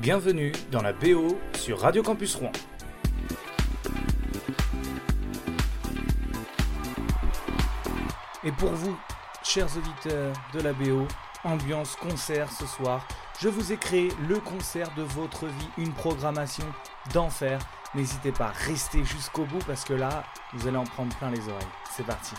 Bienvenue dans la BO sur Radio Campus Rouen. Et pour vous, chers auditeurs de la BO, ambiance concert ce soir, je vous ai créé le concert de votre vie, une programmation d'enfer. N'hésitez pas, restez jusqu'au bout parce que là, vous allez en prendre plein les oreilles. C'est parti.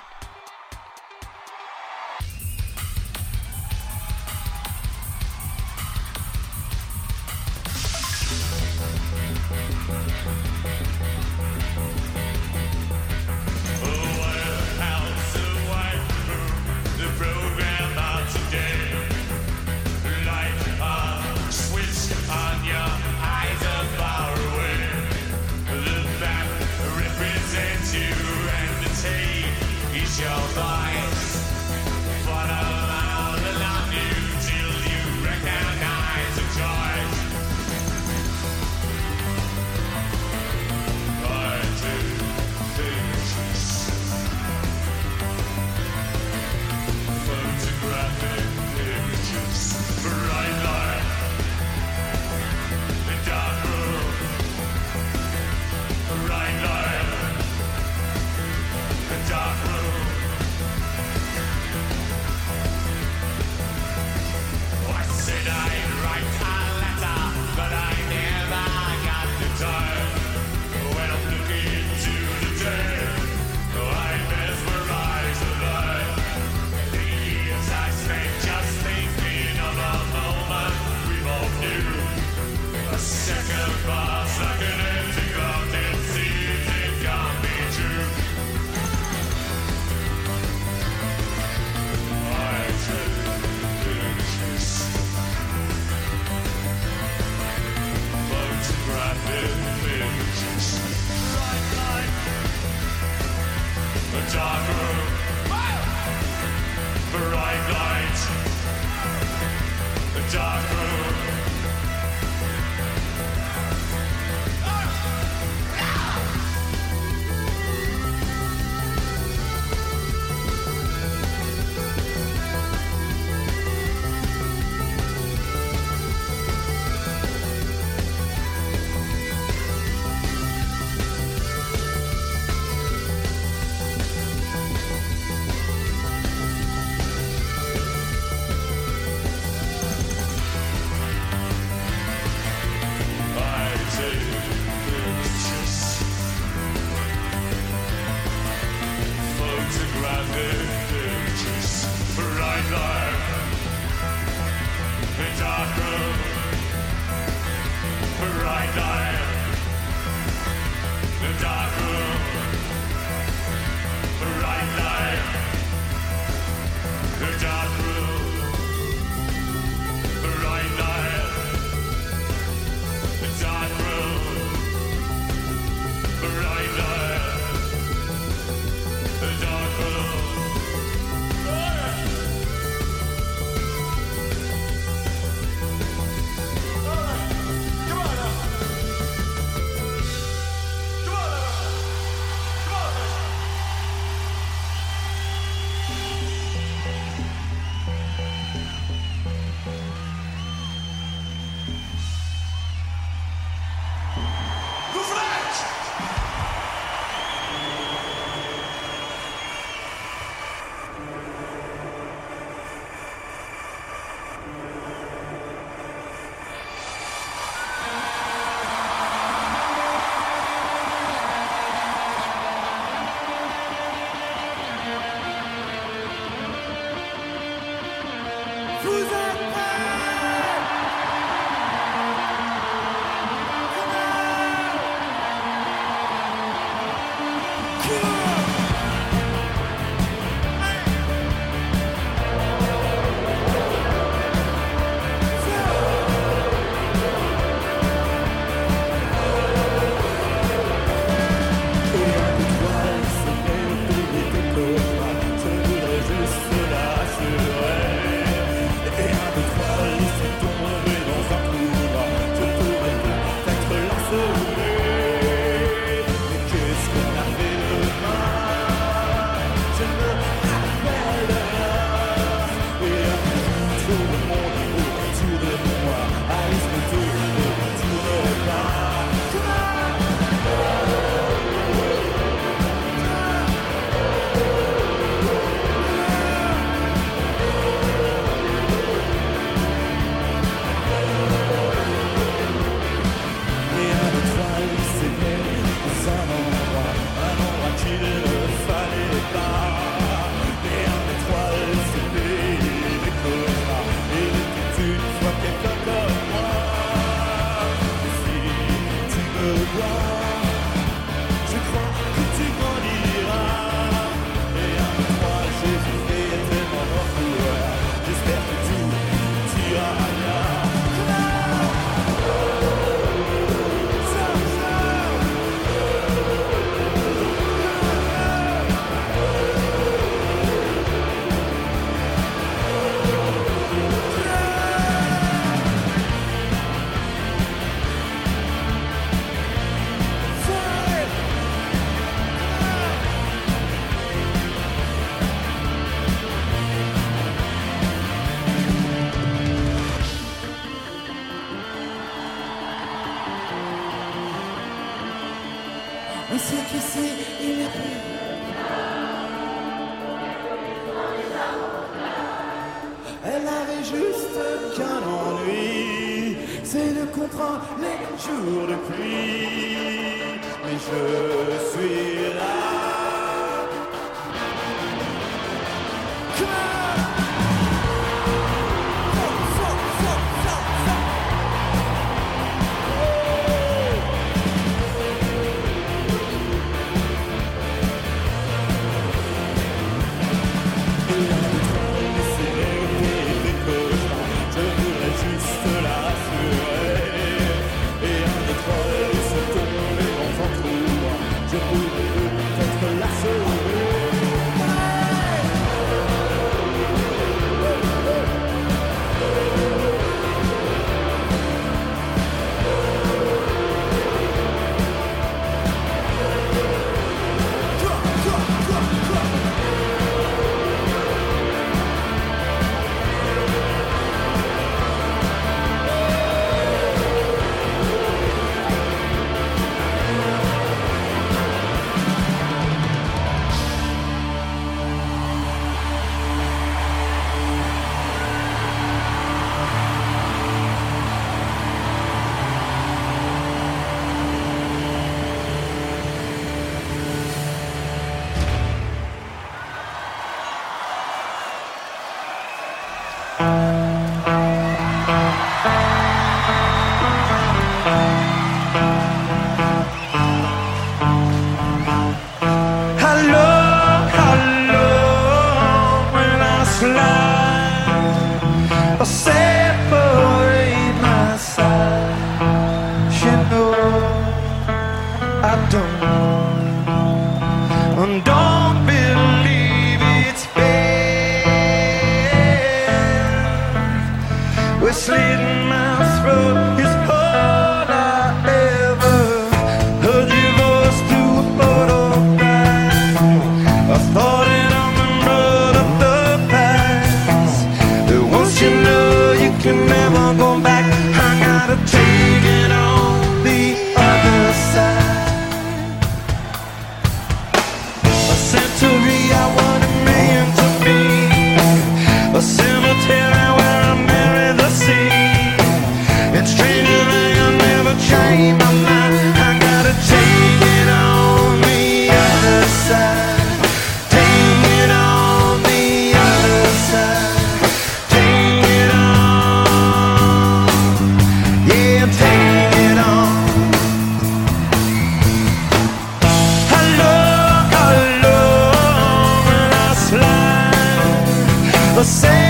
você.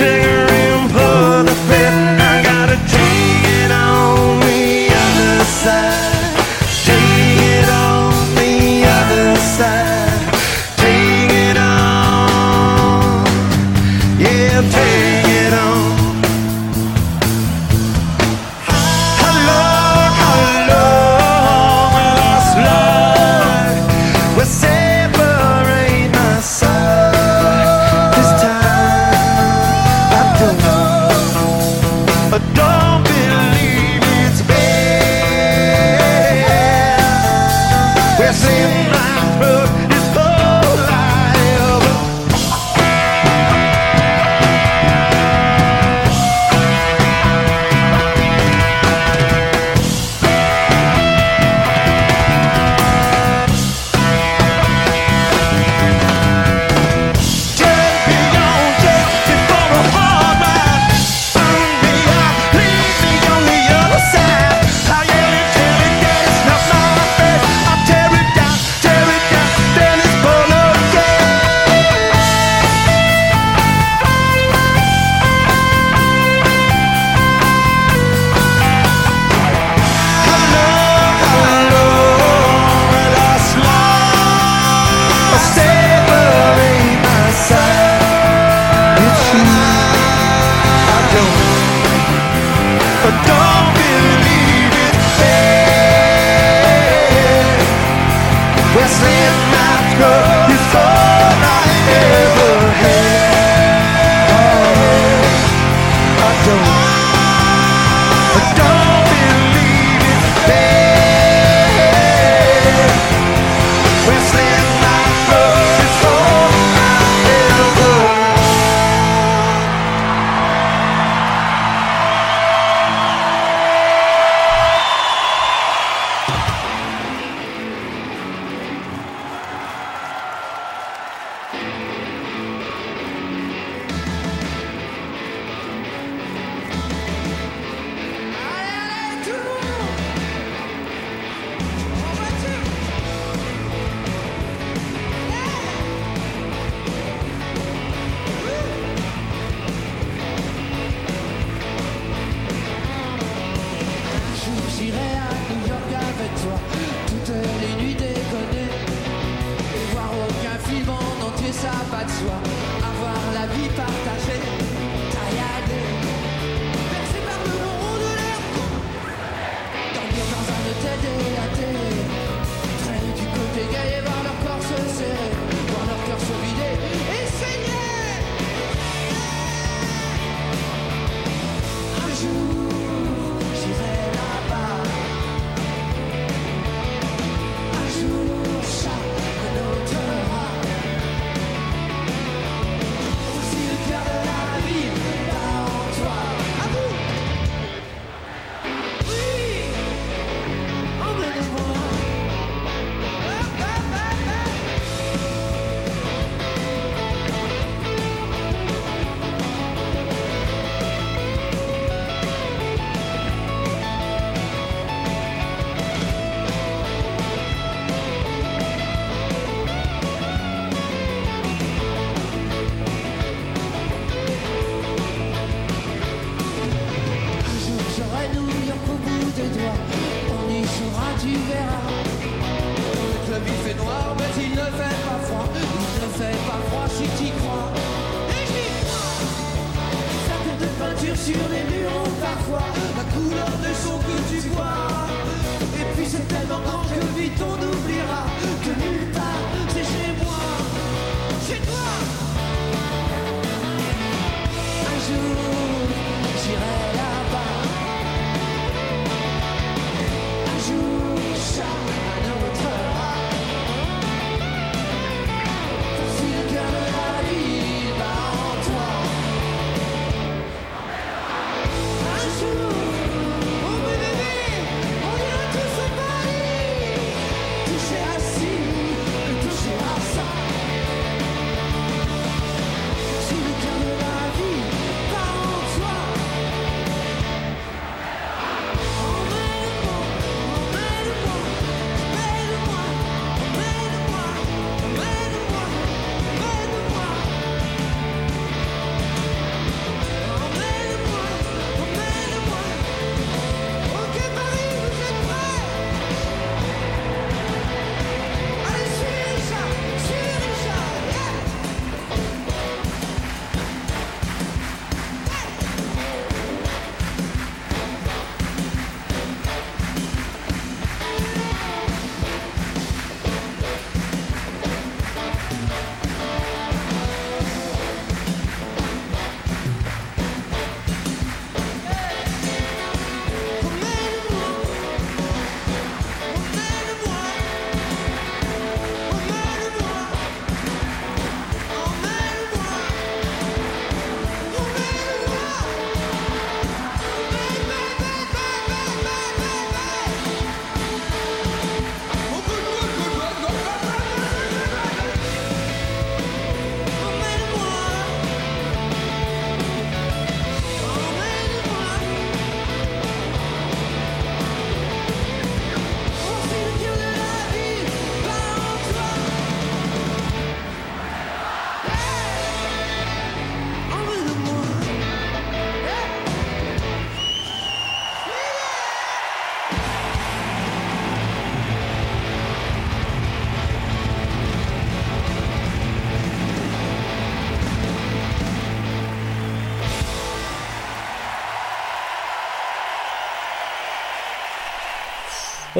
Cheers.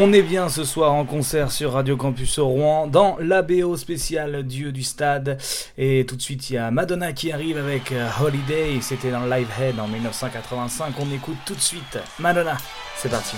On est bien ce soir en concert sur Radio Campus au Rouen dans l'ABO spécial Dieu du Stade. Et tout de suite, il y a Madonna qui arrive avec euh, Holiday. C'était dans Livehead en 1985. On écoute tout de suite Madonna. C'est parti.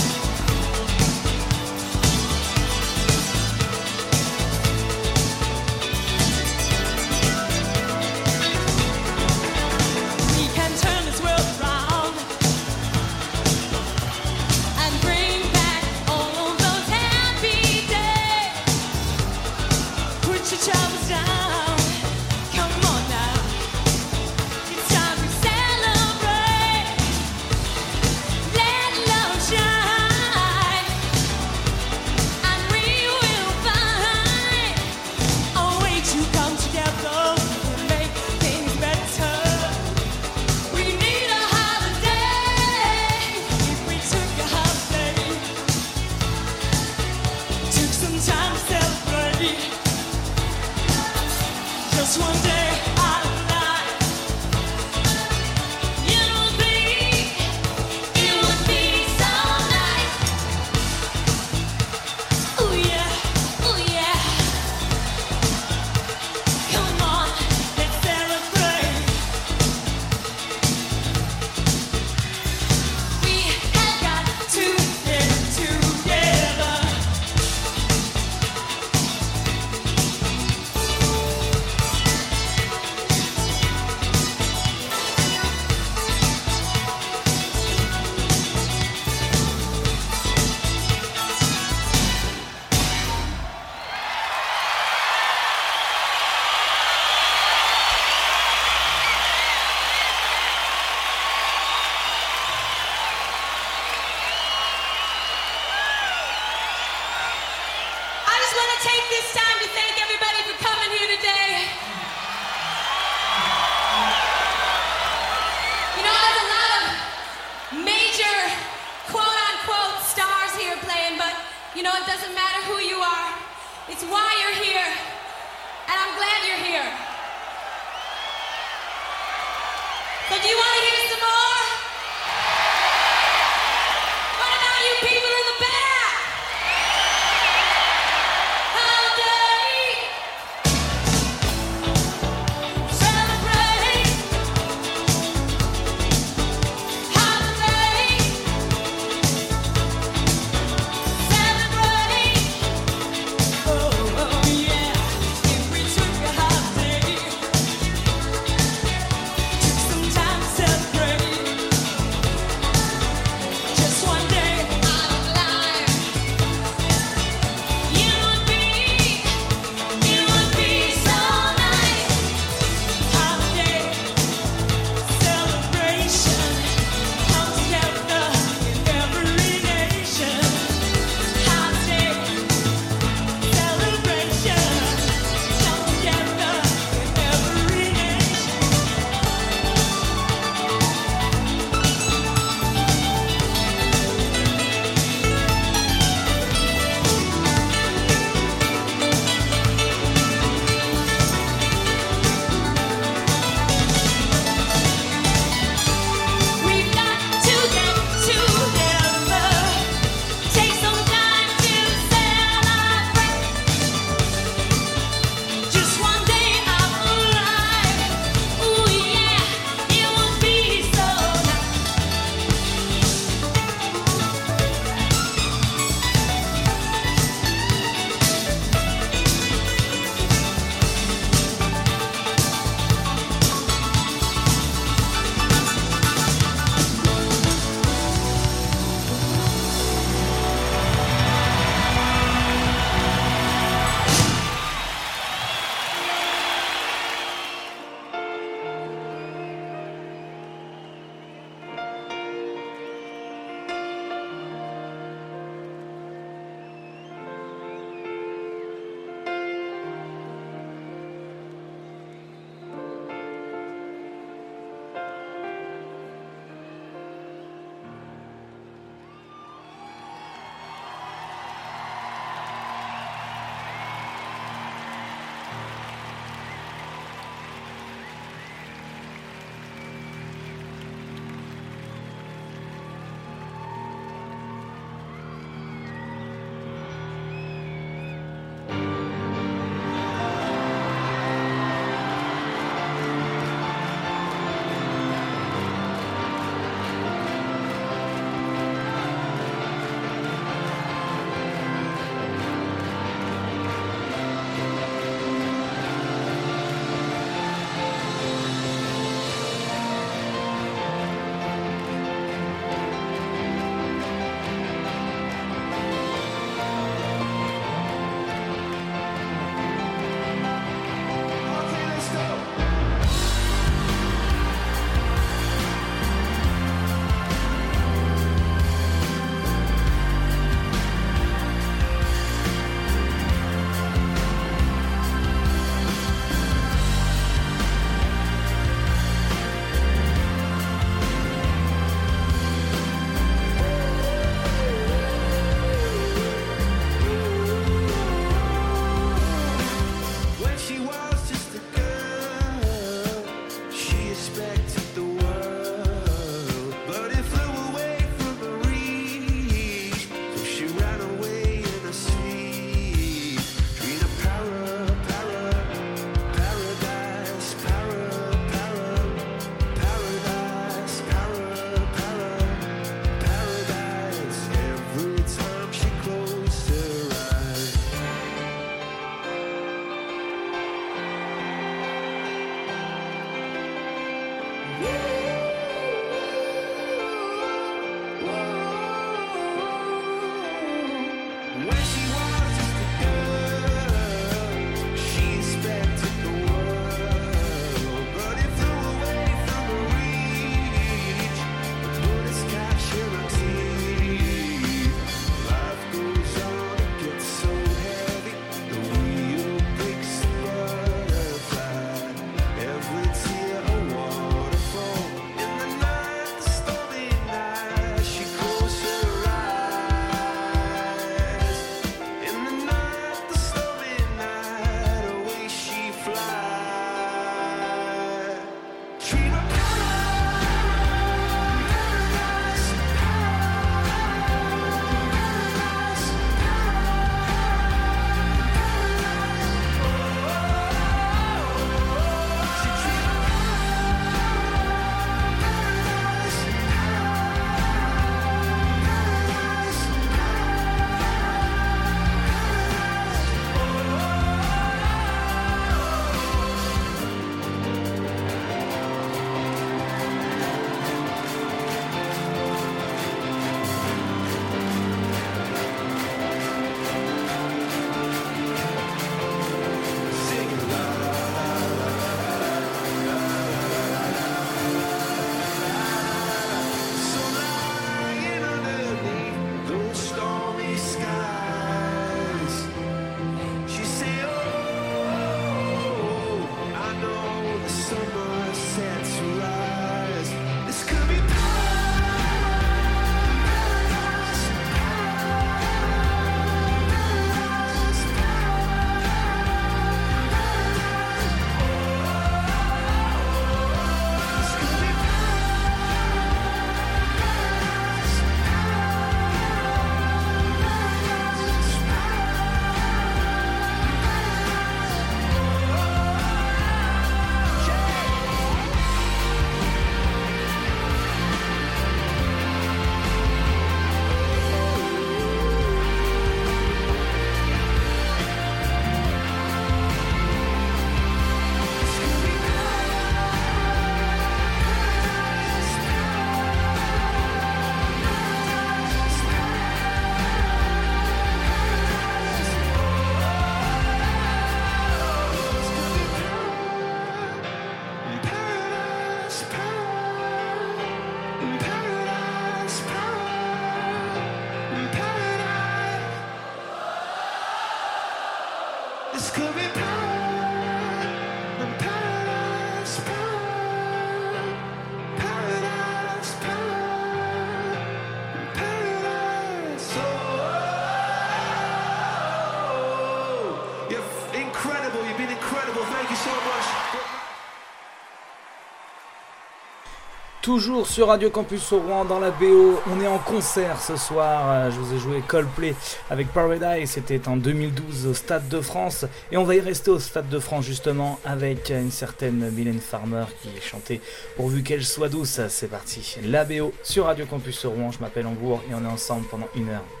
Toujours sur Radio Campus au Rouen dans la BO, on est en concert ce soir. Euh, je vous ai joué Coldplay avec Paradise, c'était en 2012 au Stade de France. Et on va y rester au Stade de France justement avec une certaine Mylène Farmer qui chantait Pourvu qu'elle soit douce. C'est parti, la BO sur Radio Campus au Rouen. Je m'appelle Angour et on est ensemble pendant une heure.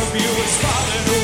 of you is falling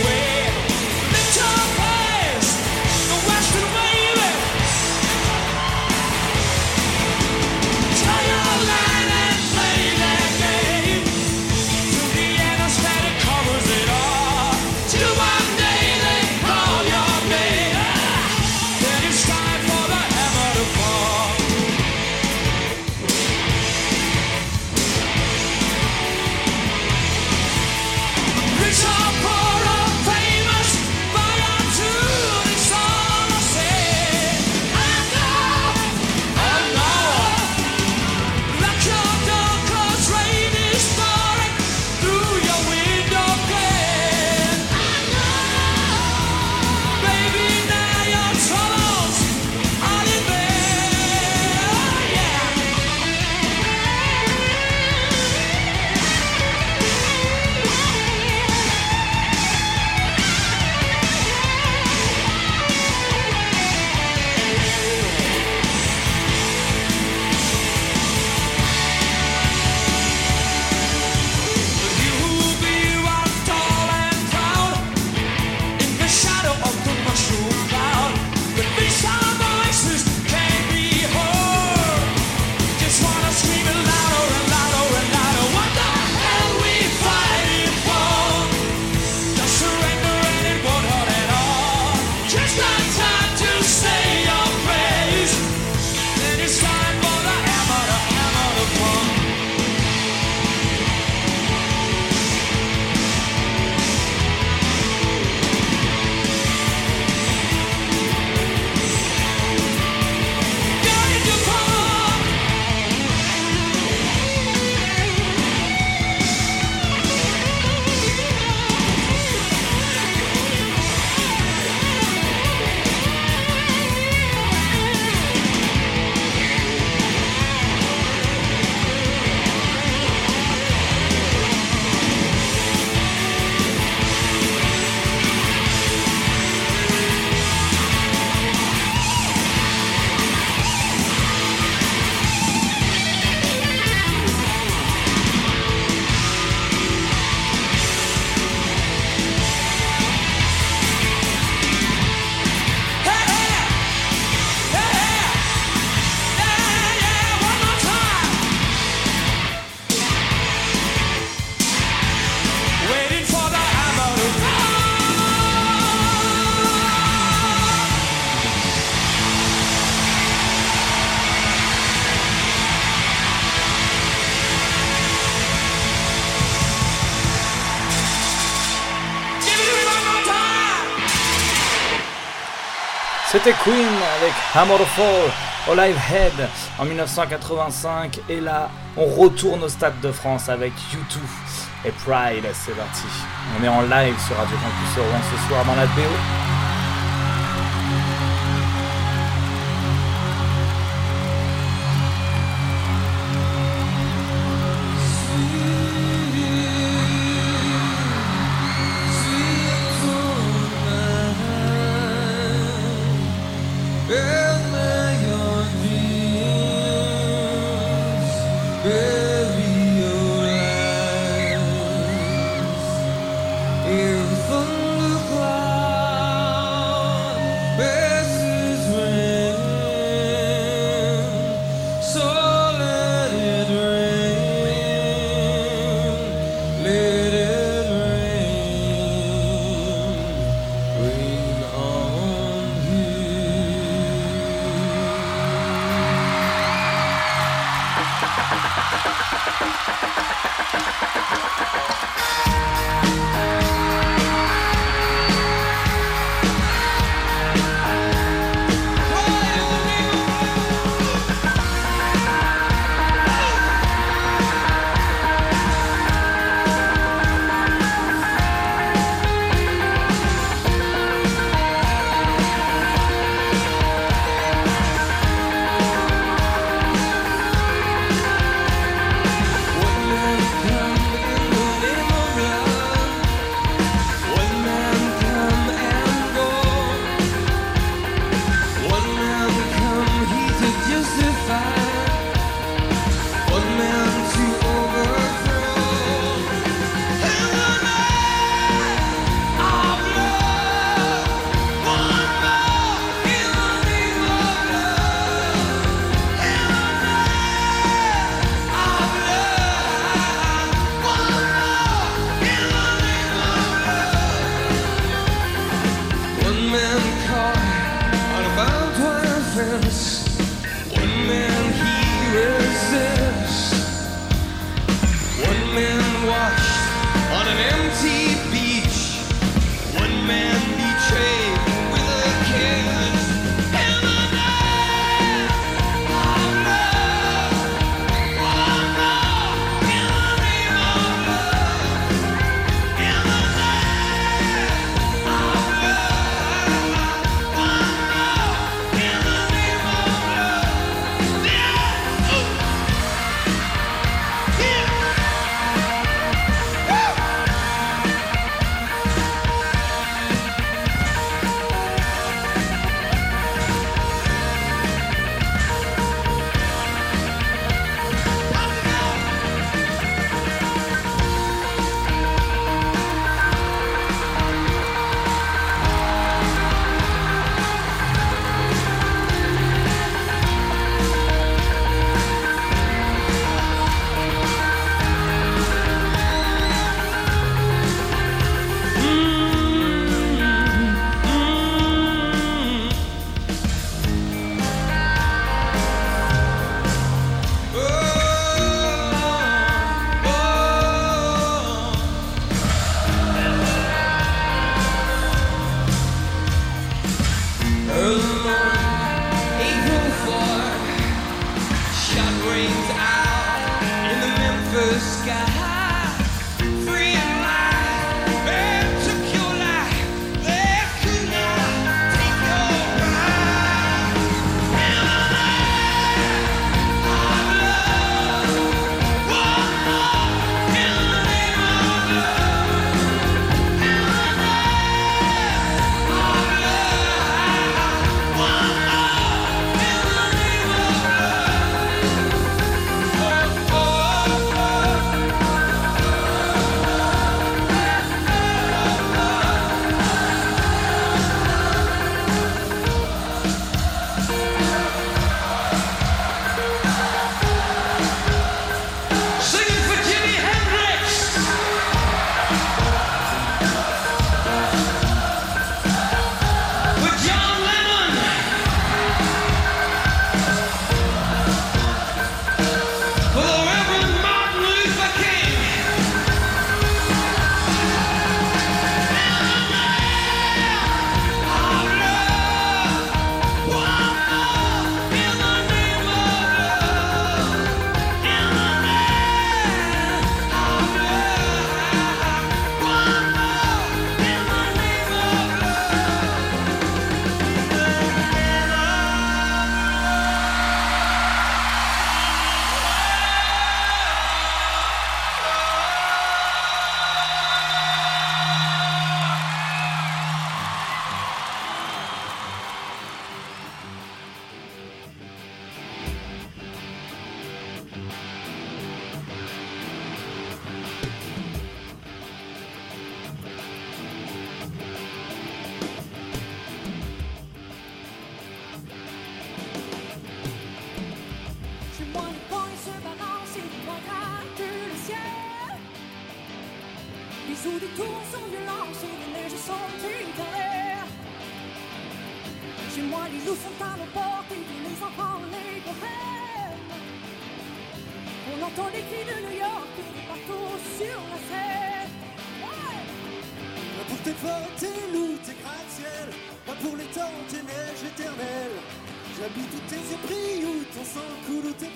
C'était Queen avec Hammer Fall au Live Head en 1985 et là on retourne au Stade de France avec U2 et Pride, c'est parti. On est en live sur Radio Campus Rouen ce soir dans la BO.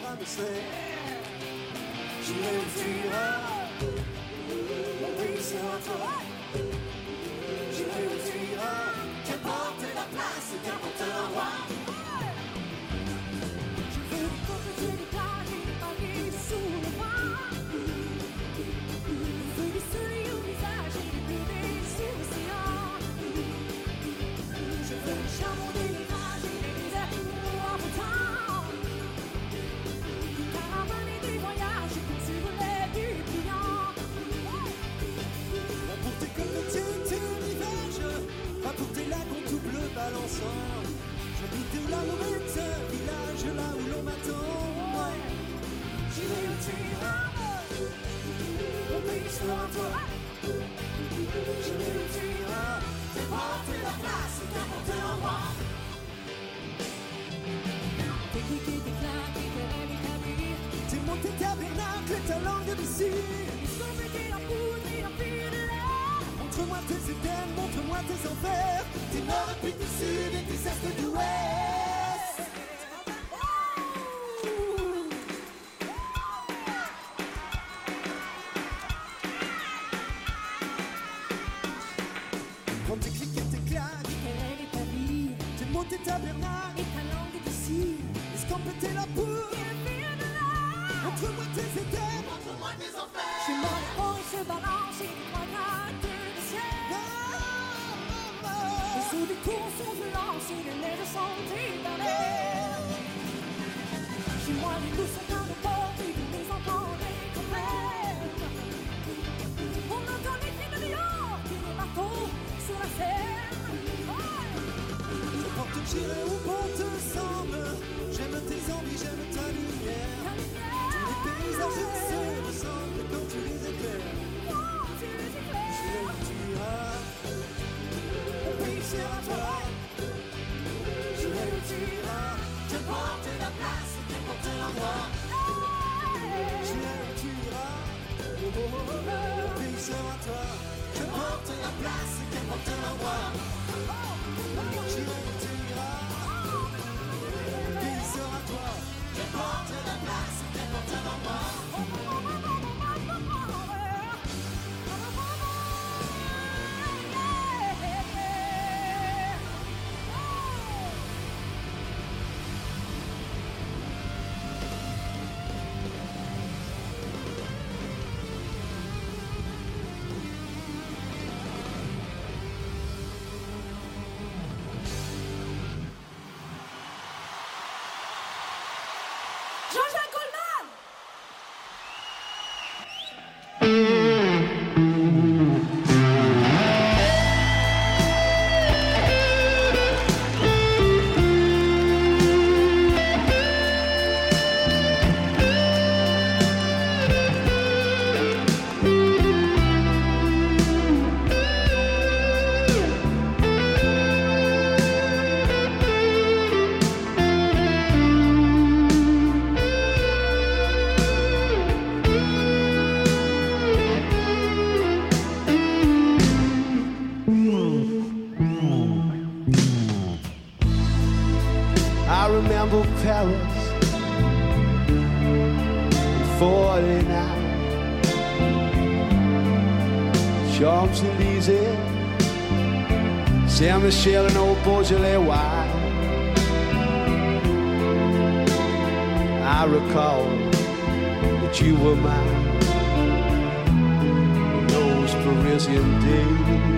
Coule, où tes bras me serrent. J'irai où tu iras, mon pays sera toi. J'habite où la Lorette, village là où l'on m'attend. J'irai où tu iras, mon pays sera toi. J'irai où tu iras, qu'importe la place, l'endroit. Tes clics et tes et tes établis. T'es mon tes tabernacles, ta langue de l'air. Montre-moi tes éthèmes, montre-moi tes enfers. Nord et tes sud et tes j'irai où bon te semble. J'aime tes envies, j'aime ta lumière. Tous les paysages se ressemblent quand tu les éclaires. Tu. J'irai où tu iras, Mon pays sera toi. j'irai où tu iras. Qu'importe la place, qu'importe l'endroit. J'irai où tu iras. Mon pays sera toi. Qu'importe la place, qu'importe l'endroit. 49 Champs-Élysées Saint-Michel and old Beaujolais wine I recall that you were mine in those Parisian days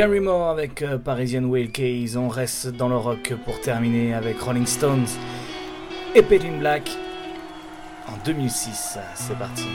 Gary Moore avec euh, Parisian Wheelcase. On reste dans le rock pour terminer avec Rolling Stones et Pain Black en 2006. C'est parti.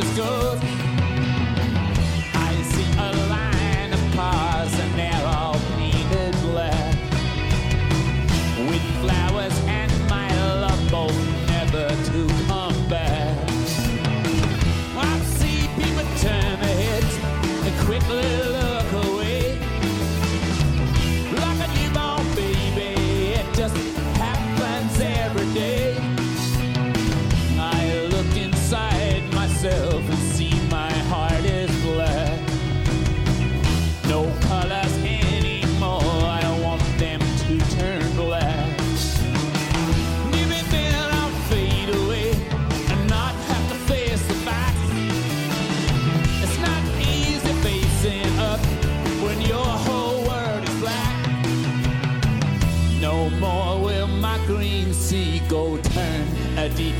this good.